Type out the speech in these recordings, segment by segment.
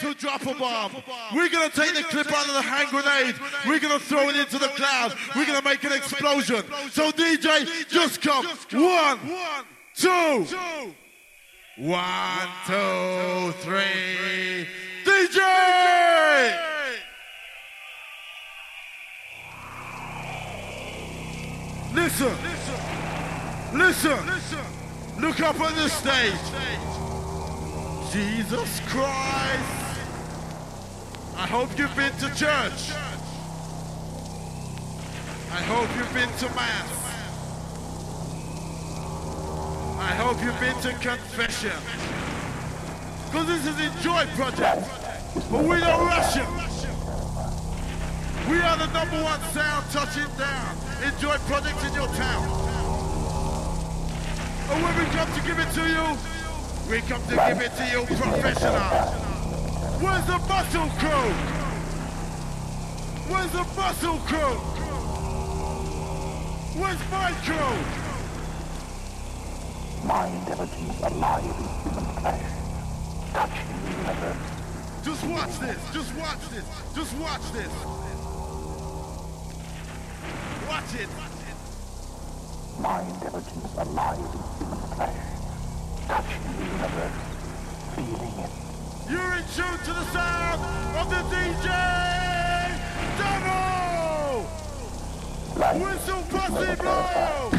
to drop a bomb. We're gonna take the clip out of the hand grenade. We're gonna throw it into the cloud. We're gonna make an explosion. So DJ, just come. One, two, one, two, three. DJ! Listen, listen, look up on the stage. Jesus Christ. I hope you've been to church. I hope you've been to Mass. I hope you've been to confession. Because this is a joy project. But we don't rush it. We are the number one sound touching down. Enjoy projects in your town. And when we come to give it to you, we come to give it to you professional. Where's the muscle crew? Where's the muscle crew? Where's my crew? My intelligence alive in human flesh, touching the universe. Just watch this. Just watch this. Just watch this. Watch it. My intelligence alive in human flesh, touching the universe, feeling it. You're in tune to the sound of the DJ! Life Whistle pussy blow!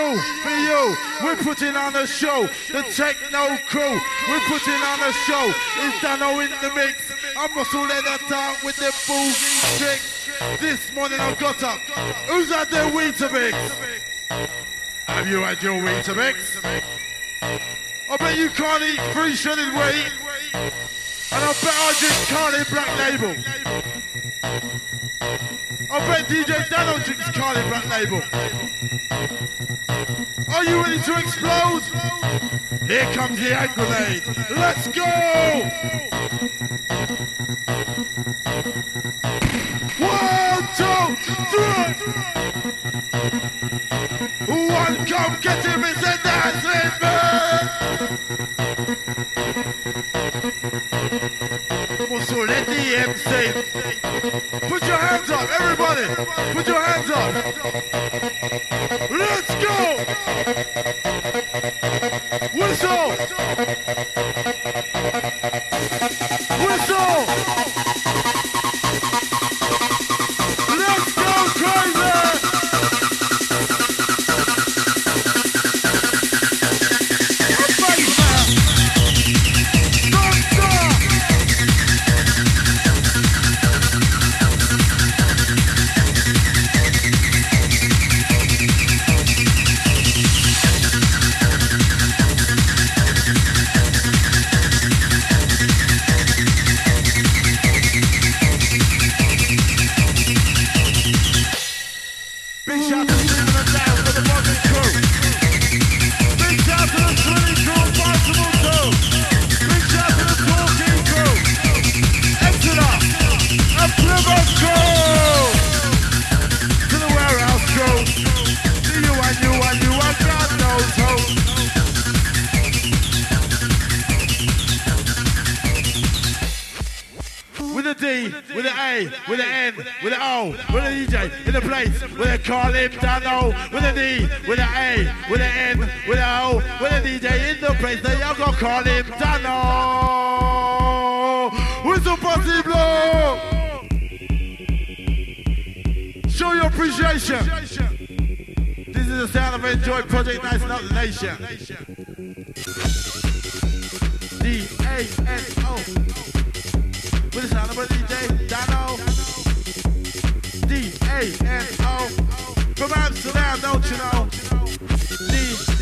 You, for you. We're putting on a show. The techno crew. We're putting on a show. It's Dano in the mix. I'm Russell Leather down with the boogie trick. This morning I got up. Who's had their Weetabix? Have you had your Weetabix? I bet you can't eat free shredded wheat. And I bet I just can't eat black label. I bet DJ Dano drinks Carling Black Label. Are you ready to explode? Here comes the hand grenade. Let's go! One, two, three! One, come get him, it's a dancing man! Put your hands up, everybody! Put your hands up! Let's go! Recognize another nation. D A N O. With the sound of a DJ, Dano. D A N O. From Amsterdam, don't you know? D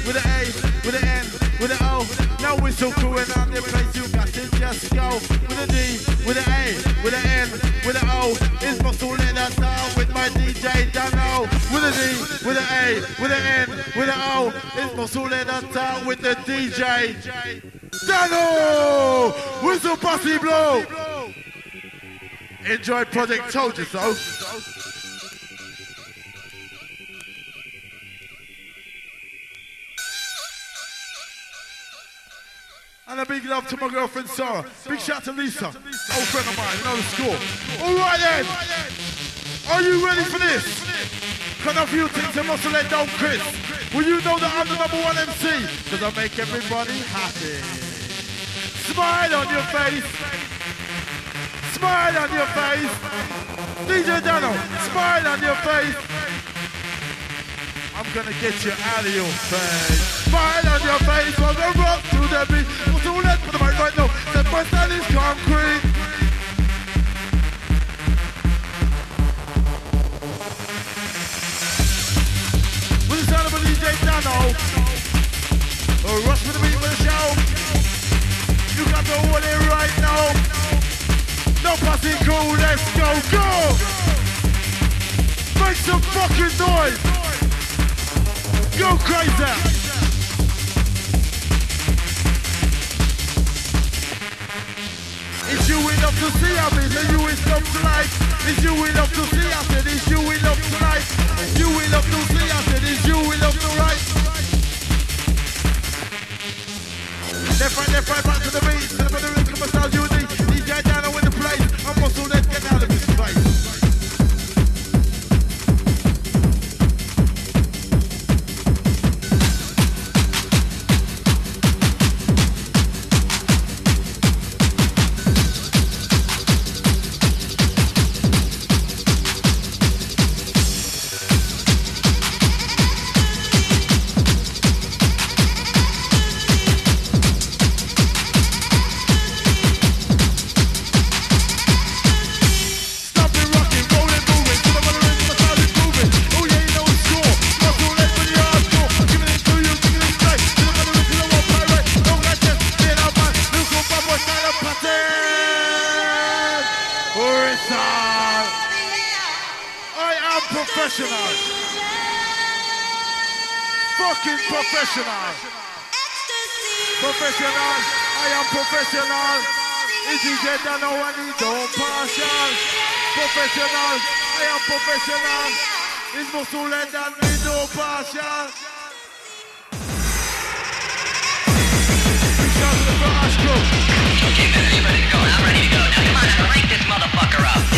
with an A, with an N, with an O. No whistle crewing on the place, you got to just go. With a D, with an A, with an N, with an O. It's muscle in that down with my DJ Dano. With a D, with an A, with an N. Enjoy Project Told You So. And a big love to my girlfriend Sarah. Big shout to Lisa, old friend of mine, know the score. All right then, are you ready for this? Can a few things I must let down Chris. Will you know that I'm the number one MC? Cause I make everybody happy. Smile on your face. Smile on your face. DJ Dano, smile on your face. I'm gonna get you out of your face. Smile on your face while we rock to the beat. What's too late for the mic right now. The first is concrete. Rush the the show. You got it right now. No cool, let's go, go! Make some fucking noise! Go crazy! You enough to see, I mean, that you enough to like. It's you enough to see, I said, it's you enough to like. It's you enough to see, I said, it's you enough to write. Left, right, left, right, back to the beat, to the rhythm, on, sound unique. I am professional. Is muscle and me no partial. Okay, man, are you ready to go? I'm ready to go. Now come on, this motherfucker up.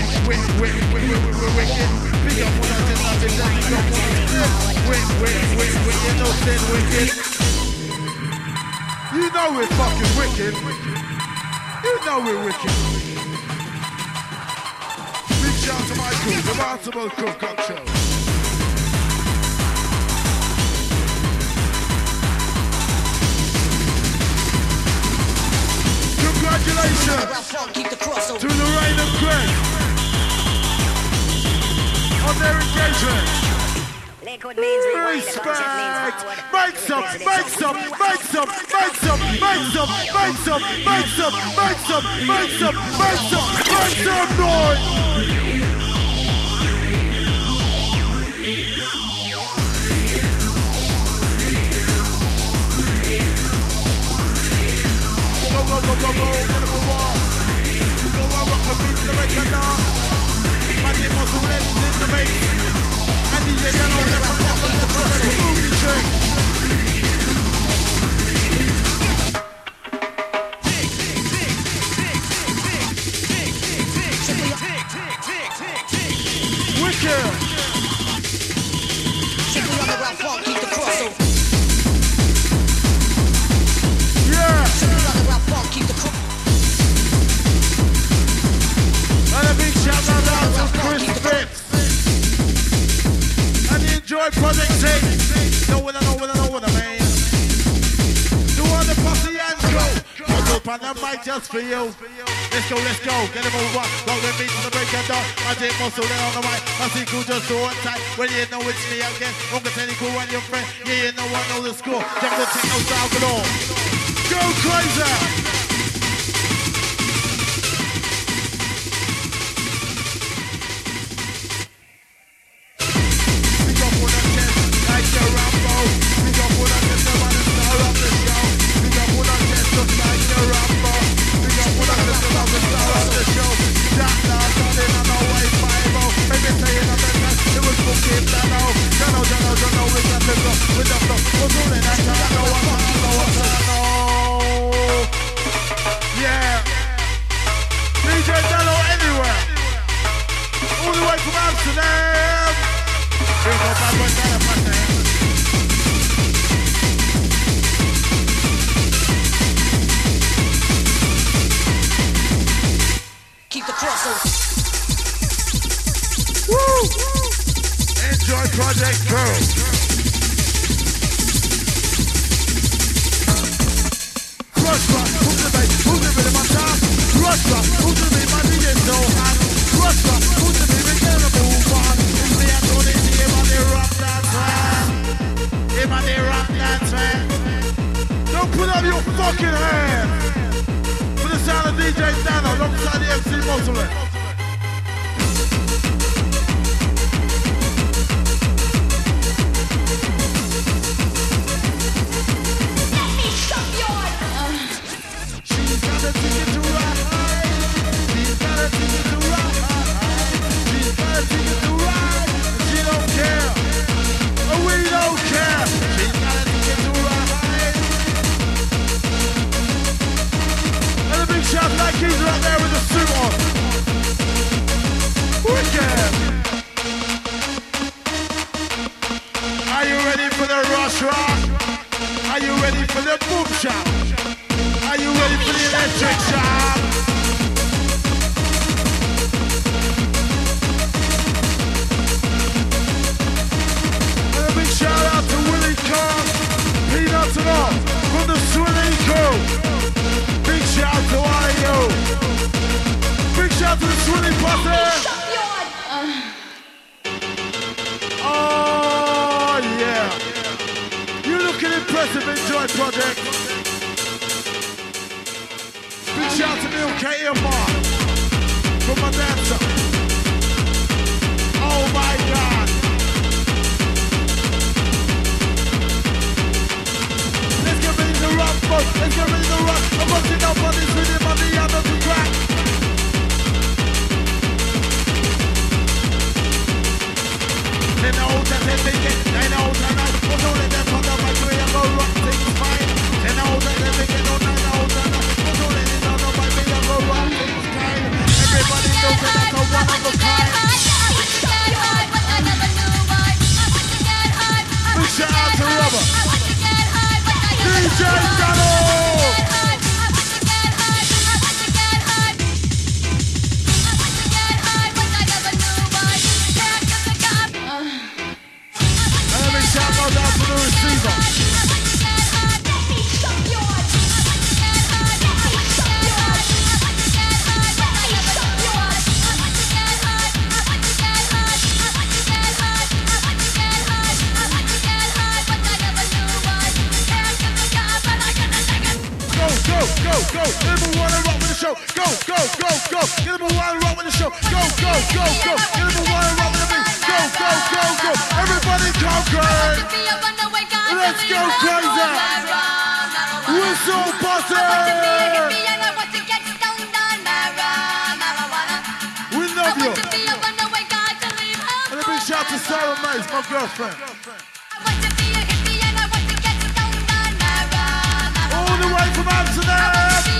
wick, wick, wick, wick, wick, wicked. Big up on us nothing, then you don't want to sin. Wick, you know sin wicked. You know we're fucking wicked. You know we're wicked. Big shout to my crew, the Baltimore Crew Cocktail. Congratulations to Lorraine and Greg on their means rewind, the bullshit means Respect. Make some, make some, make some, make some, make some, make some, make some, make some, make some, make some, make some noise. Go, go, go, go, go, get him a wall. Go, go, rock the beat to the record now. Magic muscle lens in the mix animo sulle nel domenica. Anni llegano nella move del problema. The Enjoy Project I know what I know what I mean. Do all the posse and go. Put up on the mic just for you. Let's go, let's go. Get them over. Go with me to the break of dawn. I take muscle there on the mic. I see cool just so on tight. Well, you know it's me again. Uncle Teddy cool and your friend. Yeah, you know I know the score. Jungle techno style galore. Go crazy. Show. Go, go, go, go. Get him a one and rock with the show. Go, go, go, go. Get him a one and rock with the. Go, go, go, go. Everybody go crazy. Let's go crazy. Whistle Posse. We love you. And a big shout to Sarah Mays, my girlfriend. All the way from Amsterdam.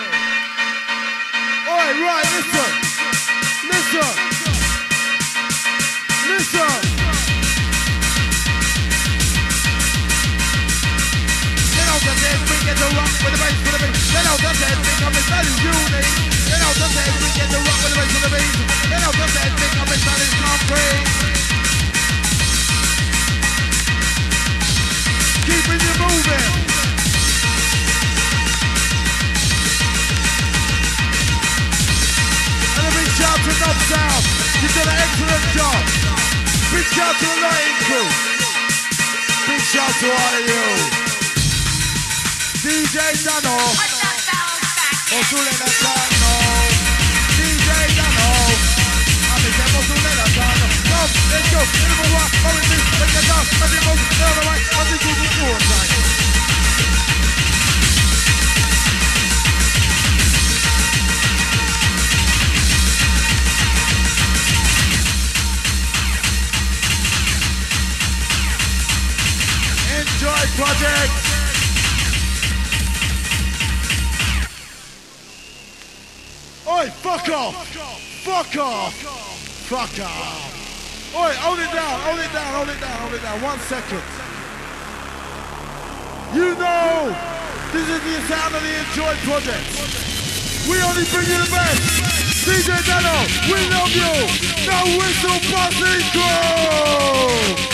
Right, listen. Listen. Listen. Then out we get the rock with the bass for the. Then out that is. Then out we get the rock with the bass for the. Then out that is concrete. Keeping you moving. Shout to Knob South. You did an excellent job. Big shout to the lighting crew. Big shout to all of you. DJ Dano. Put the bells back in. Osule Natano. DJ Dano. Amiche Osule Natano. Come, let's go. Number one, come with me. Take it down. Let it move. Down the right. Let it go to four project. Oi, fuck off! Fuck off! Fuck off! Oi, hold it down, hold it down, hold it down, hold it down. One second. You know, this is the sound of the Enjoy Project. We only bring you the best. DJ Dano, we love you. No whistle busting crew.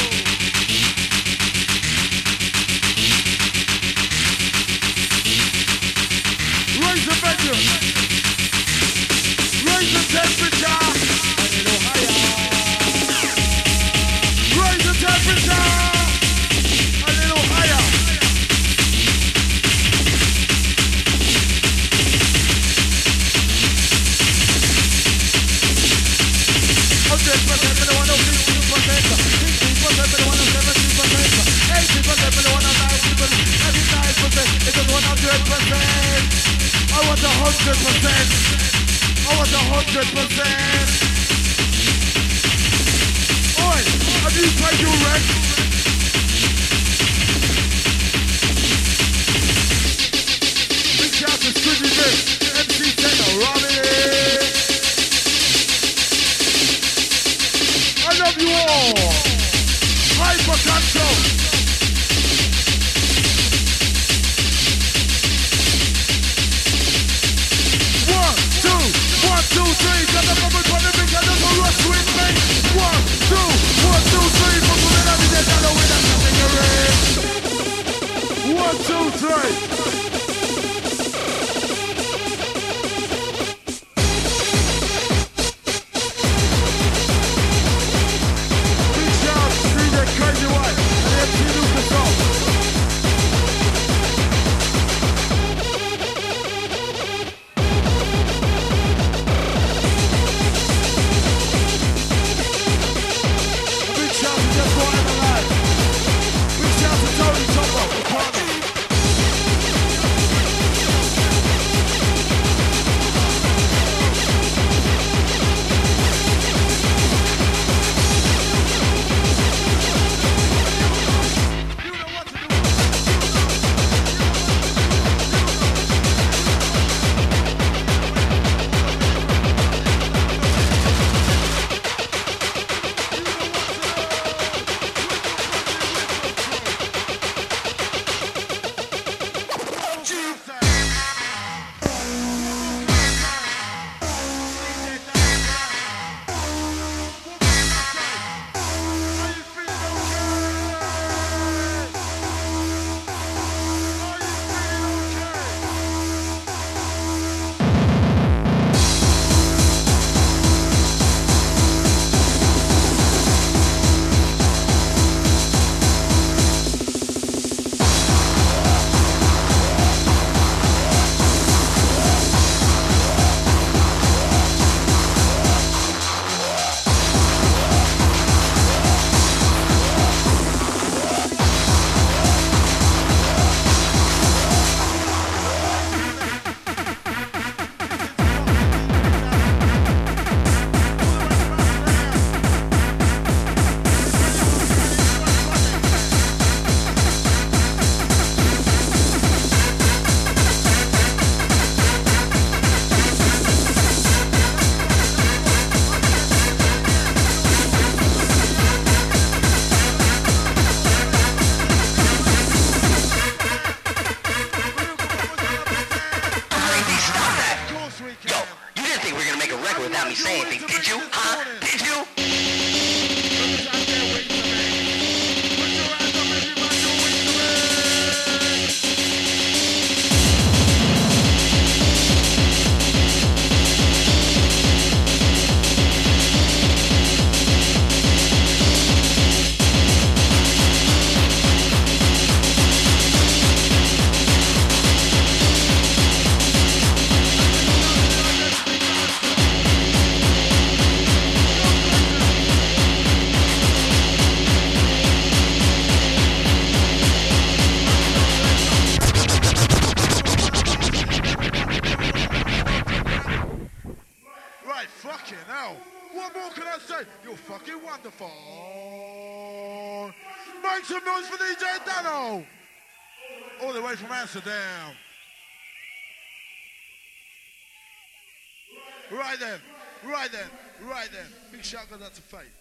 Right then, right then. Big shout out to Faith.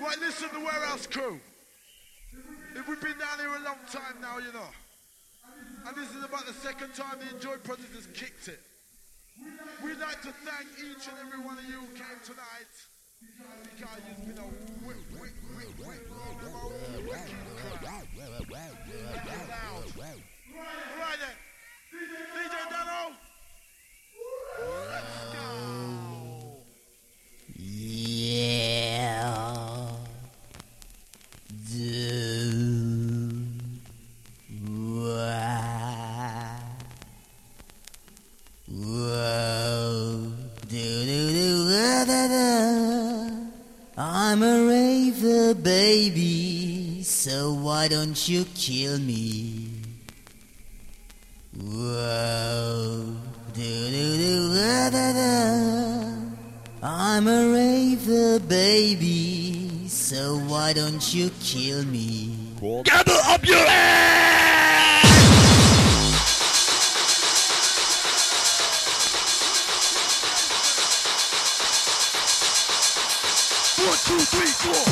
Right, listen the Warehouse Crew. If we've been down here a long time now, you know. And this is about the second time the Enjoy Project has kicked it. We'd like to thank each and every one of you who came tonight. Because it's been a. Right then. DJ Dano. Let's. Raver, baby. So why don't you kill me? Whoa. Do do do. I'm a raver, baby. So why don't you kill me? Gabber up your ass! One,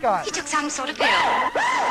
guy? He took some sort of pill.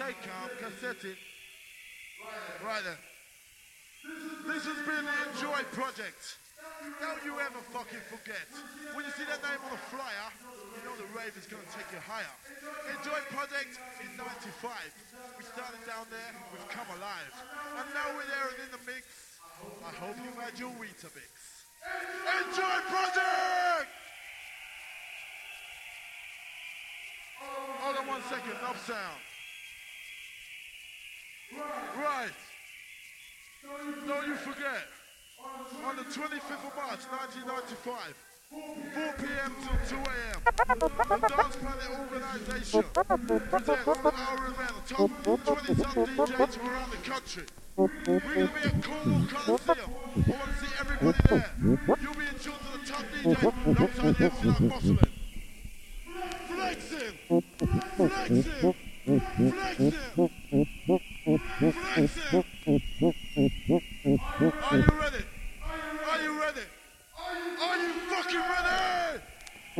Take cassette. Right then. This has been the Enjoy Project. Don't you ever fucking forget. When you see that name on a flyer, you know the rave is going to take you higher. Enjoy Project in 95. We started down there, we've come alive. And now we're there and in the mix. I hope you've had your Weetabix. Enjoy Project! Hold on one second, enough sound. Right. Don't you forget, on the 25th of March 1995, 4 p.m. till 2 a.m., the Dance Planet Organization presents our event, a top 20 some DJs from around the country. We're going to be at Cornwall Coliseum. I want to see everybody there. You'll be in tune to the top DJ, alongside the Exodus Musselin. Flexing! Flexing! Are you ready? Are you ready? Are you fucking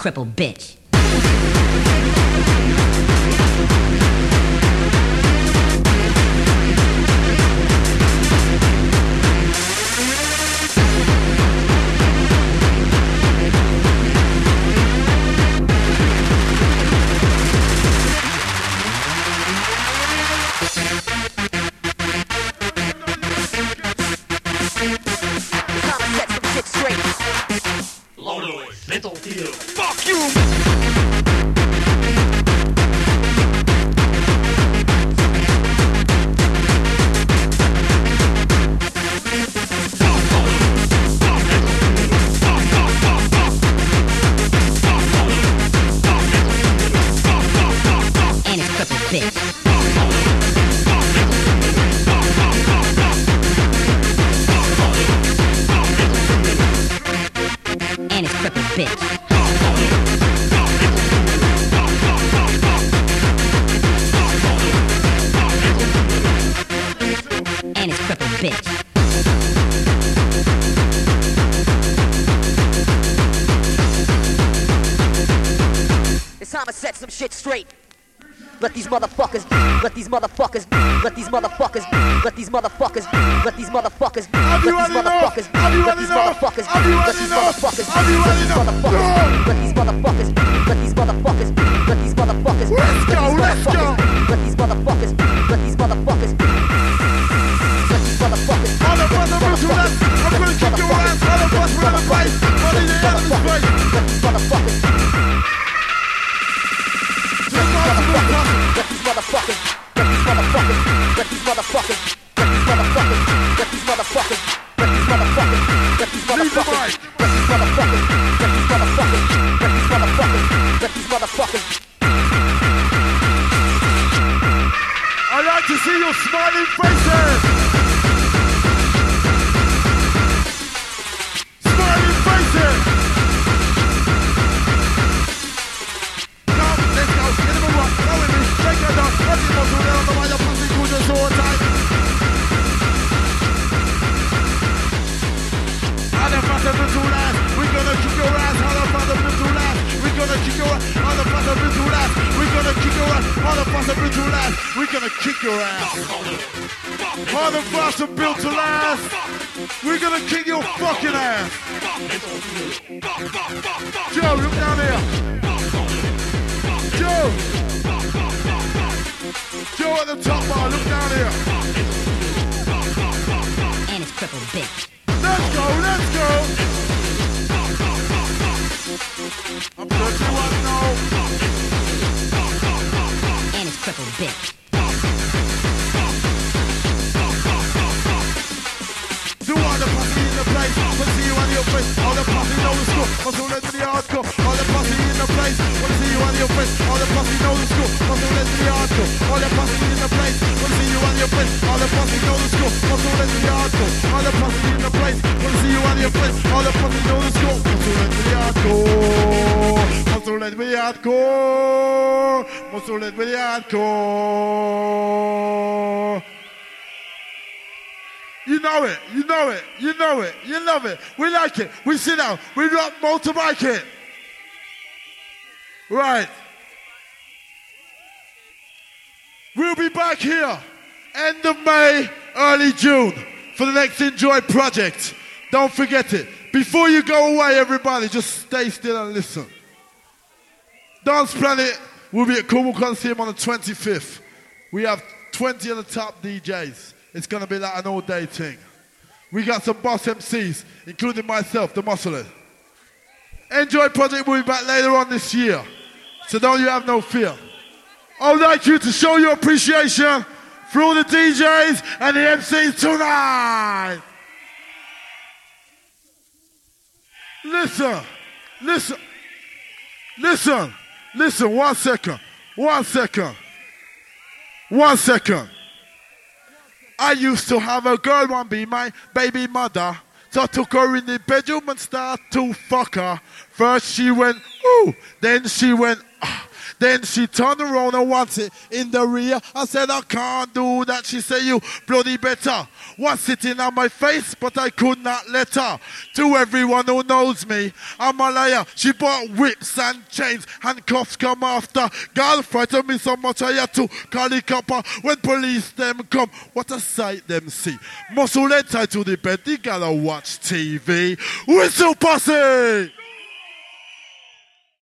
crippled bitch. Motherfuckers, let these motherfuckers, let these motherfuckers, let these motherfuckers, let these motherfuckers, Muscle let me the hardcore. You know it, you know it, you know it, you love it. We like it. We sit down, we rock motorbike it. Right. We'll be back here end of May, early June for the next Enjoy project. Don't forget it. Before you go away, everybody, just stay still and listen. Dance Planet will be at Cornwall Coliseum on the 25th. We have 20 of the top DJs. It's going to be like an all day thing. We got some boss MCs, including myself, the Muscler. Enjoy Project will be back later on this year. So don't you have no fear. I would like you to show your appreciation for all the DJs and the MCs tonight. Listen, listen, listen, listen, one second, one second, one second. I used to have a girl want be my baby mother. So I took her in the bedroom and started to fuck her. First she went, ooh, then she went, ah. Then she turned around and wants it in the rear. I said, I can't do that. She said, you bloody better. Was sitting on my face, but I could not let her. To everyone who knows me, I'm a liar. She bought whips and chains, handcuffs come after. Girl frightened me so much I had to call the copper. When police them come, what a sight them see. Muscle tied to the bed, they gotta watch TV. Whistle posse!